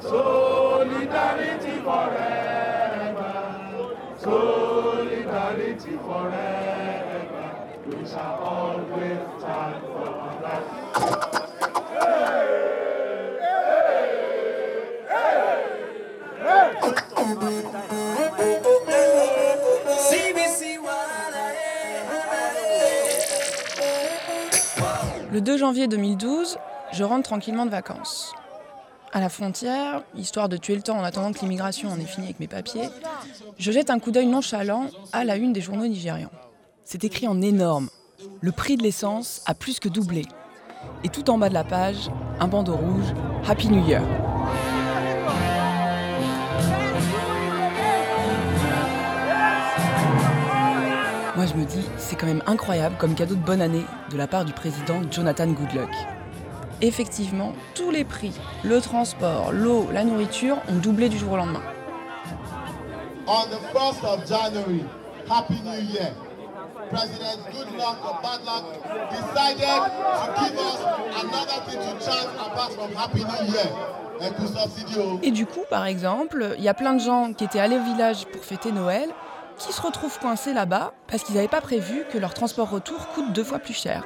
Solidarity forever. Solidarity forever. We shall always stand for that. Le 2 janvier 2012, je rentre tranquillement de vacances. À la frontière, histoire de tuer le temps en attendant que l'immigration en ait fini avec mes papiers, je jette un coup d'œil nonchalant à la une des journaux nigérians. C'est écrit en énorme. Le prix de l'essence a plus que doublé. Et tout en bas de la page, un bandeau rouge Happy New Year. Moi, je me dis, c'est quand même incroyable comme cadeau de bonne année de la part du président Jonathan Goodluck. Effectivement, tous les prix, le transport, l'eau, la nourriture ont doublé du jour au lendemain. On the 1st of January, Happy New Year. President Goodluck or Bad Luck decided to give us another thing to chant apart from Happy New Year. Un coup subsidio. Et du coup, par exemple, il y a plein de gens qui étaient allés au village pour fêter Noël qui se retrouvent coincés là-bas parce qu'ils n'avaient pas prévu que leur transport retour coûte deux fois plus cher.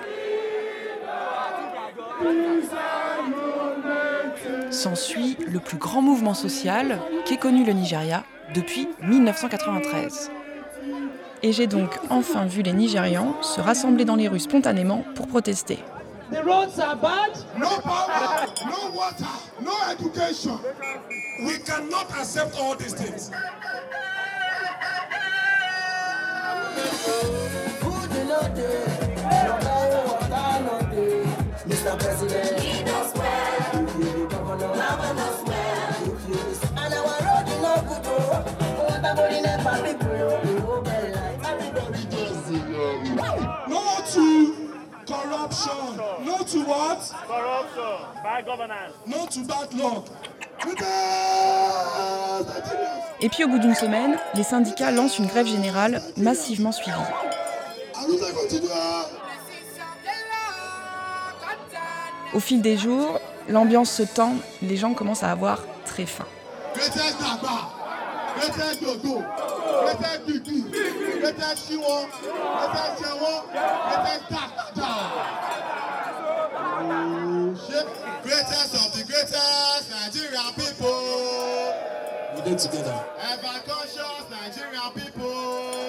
S'ensuit le plus grand mouvement social qu'ait connu le Nigeria depuis 1993. Et j'ai donc enfin vu les Nigérians se rassembler dans les rues spontanément pour protester. The roads are bad. No power, no water, no education. We cannot accept all these things. Mr. President, corruption. No to what? Corruption, bad governance. No to bad luck. Et puis au bout d'une semaine, les syndicats lancent une grève générale massivement suivie. Au fil des jours, l'ambiance se tend, les gens commencent à avoir très faim. Greatest of the greatest Nigerian people. Together. Ever conscious Nigerian people.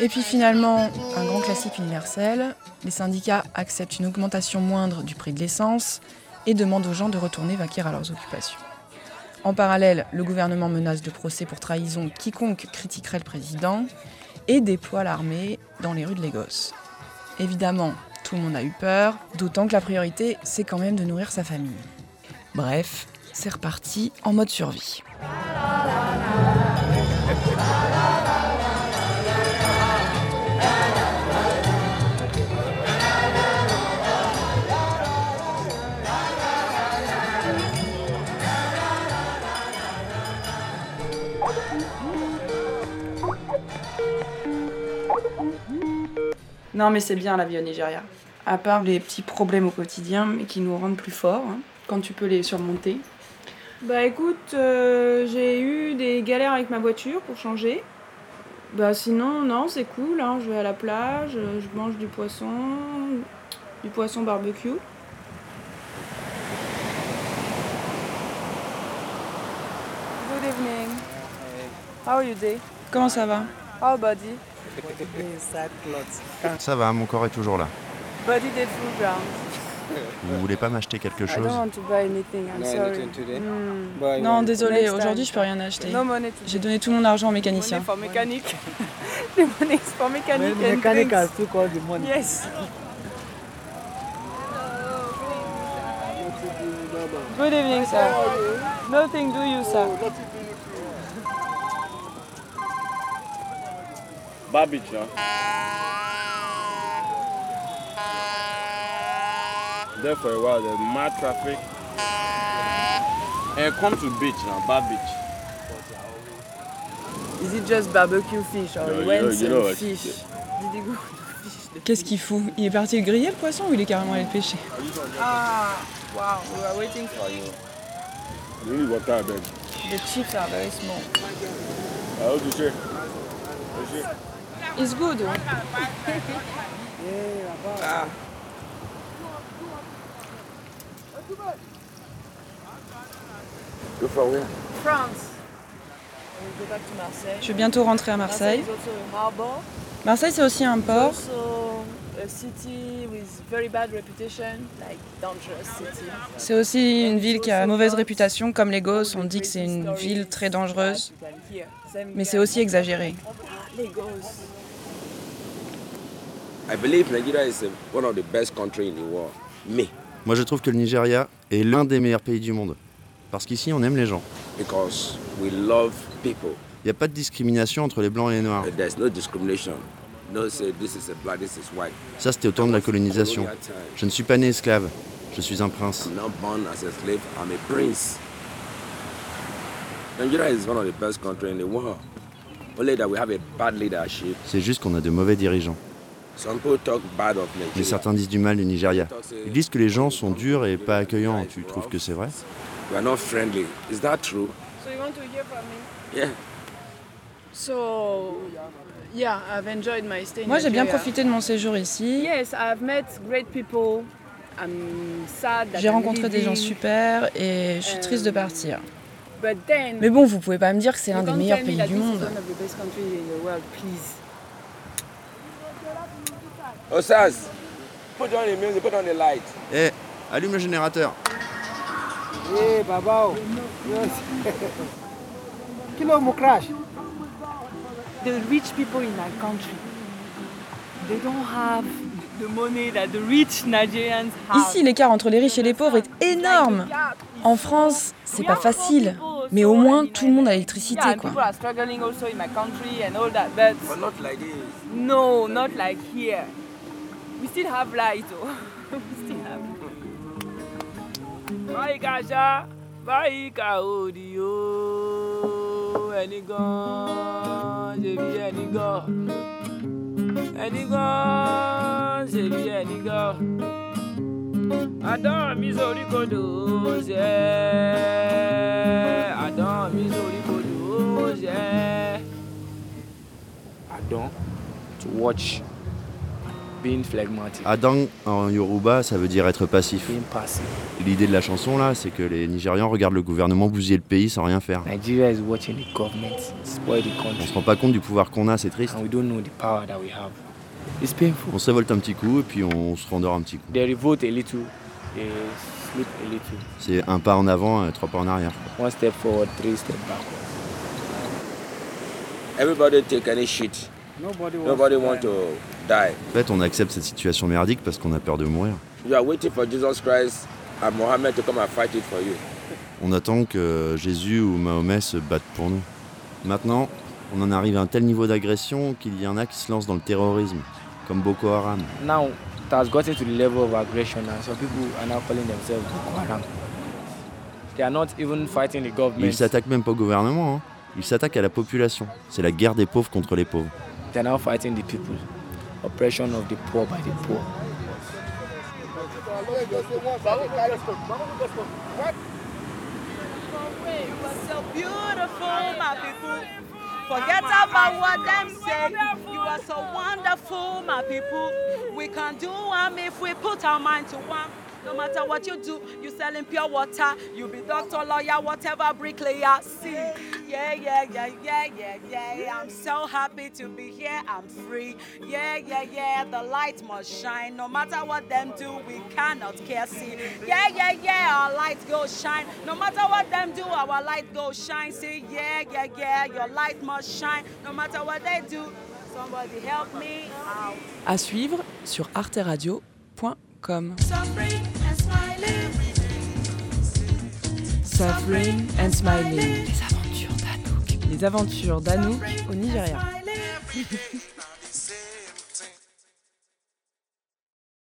Et puis finalement, un grand classique universel, les syndicats acceptent une augmentation moindre du prix de l'essence et demandent aux gens de retourner vaquer à leurs occupations. En parallèle, le gouvernement menace de procès pour trahison quiconque critiquerait le président et déploie l'armée dans les rues de Lagos. Évidemment, tout le monde a eu peur, d'autant que la priorité, c'est quand même de nourrir sa famille. Bref, c'est reparti en mode survie. Non, mais c'est bien la vie au Nigeria. À part les petits problèmes au quotidien, mais qui nous rendent plus forts, hein, quand tu peux les surmonter. Bah écoute, euh, j'ai eu des galères avec ma voiture pour changer. Bah sinon, non, c'est cool, hein, je vais à la plage, euh, je mange du poisson, du poisson barbecue. Good evening. How are you day? Comment ça va? How body? Ça va, mon corps est toujours là. Body day full ground. Vous voulez pas m'acheter quelque I chose don't want to buy anything, I'm sorry. Mm. Non, désolé, aujourd'hui je peux rien acheter. No money today. J'ai donné tout mon argent au mécanicien. Money for mechanic. the money is for mechanic and mechanic has drinks. took all the money. Yes. Good evening, sir. Nothing do you, sir? Huh? There for a while, there's mad traffic. And come to beach now, bad beach. Is it just barbecue fish or No, you you went know- you know what fish? Did you go to fish? Qu'est-ce qu'il fout? Il est parti le griller le poisson ou il est carrément allé le pêcher? Ah, wow, we were waiting for you. You need water, I beg. The chips are very small. How do you say? It's good. You from where? France. Je vais bientôt rentrer à Marseille. Marseille, c'est aussi un port. C'est aussi une ville qui a mauvaise réputation, comme Lagos. On dit que c'est une ville très dangereuse, mais c'est aussi exagéré. I believe Nigeria is uh, one of the best countries in the world. Me, Moi, je trouve que le Nigeria est l'un des meilleurs pays du monde. Parce qu'ici, on aime les gens. because we love people. Il n'y a pas de discrimination entre les blancs et les noirs. There's no discrimination. No say this is a black, this is white. Ça, c'était au temps de la colonisation. Je ne suis pas né esclave. Je suis un prince. I'm not born as a slave, I'm a prince. Nigeria is one of the best countries in the world. Only that we have a bad leadership. C'est juste qu'on a de mauvais dirigeants. Mais certains disent du mal du Nigeria. Ils disent que les gens sont durs et pas accueillants. Tu trouves que c'est vrai? We are not friendly. Is that true? So you want to hear from me? Yeah. So, yeah, I've enjoyed my stay in Moi, j'ai bien profité de mon séjour ici. J'ai rencontré des gens super et je suis triste de partir. But then, Mais bon, vous pouvez pas me dire que c'est l'un des meilleurs pays du monde. one of the best countries in the world, please. Oh, Saz, put on the music, put on the light. Eh, allume le générateur. Hey, Babao. Kilo mo crash? The rich people in my country, they don't have the money that the rich Nigerians have. Ici, l'écart entre les riches et les pauvres est énorme. En France, c'est pas facile. Mais au moins, tout le monde a l'électricité, Yeah, and quoi. people are struggling also in my country and all that, but But not like this. no, not like here. We still have light, oh. we still have báyìí ká ṣá báyìí ká òdì o ẹni gan ṣe bí ẹni gan ẹni gan ṣe bí ẹni gan àdán mi sórí kodò ṣe. Àdán mi sórí kodò ṣe. Adon to watch being phlegmatic, Adang en Yoruba, ça veut dire être passif. being passive. L'idée de la chanson là, c'est que les Nigérians regardent le gouvernement bousiller le pays sans rien faire. Nigeria is watching the government spoil the On se country, rend pas compte du pouvoir qu'on a, c'est triste. and we don't know the power that we have. It's painful. On se révolte un petit coup et puis on se rendort un petit coup. They revolt a little, they sleep a little. C'est un pas en avant, et trois pas en arrière. One step forward, three steps backward. Everybody take any shit. Nobody wants Nobody to die. to die. En fait, on accepte cette situation merdique parce qu'on a peur de mourir. You are waiting for Jesus Christ and Mohammed to come and fight it for you. On attend que Jésus ou Mahomet se battent pour nous. Maintenant, on en arrive à un tel niveau d'agression qu'il y en a qui se lancent dans le terrorisme, comme Boko Haram. Now, it has gotten to the level of aggression, and some people are now calling themselves Boko Haram. They are not even fighting the Ils government. s'attaquent même pas au gouvernement, hein. ils s'attaquent à la population. C'est la guerre des pauvres contre les pauvres. They are now fighting the people. Oppression of the poor by the poor. You are so beautiful, my people. Forget about what them say. You are so wonderful, my people. We can do them if we put our mind to one. No matter what you do, you selling pure water. You be doctor, lawyer, whatever bricklayer. See, yeah, yeah, yeah, yeah, yeah, yeah. I'm so happy to be here. I'm free. Yeah, yeah, yeah. The light must shine. No matter what them do, we cannot care. See, yeah, yeah, yeah. Our light go shine. No matter what them do, our light go shine. See, yeah, yeah, yeah. Your light must shine. No matter what they do. Somebody help me out. À suivre sur arteradio.com. Suffering and smiling. Suffering and Smiling. Les aventures d'Anouk. Les aventures d'Anouk au Nigeria. Smiling.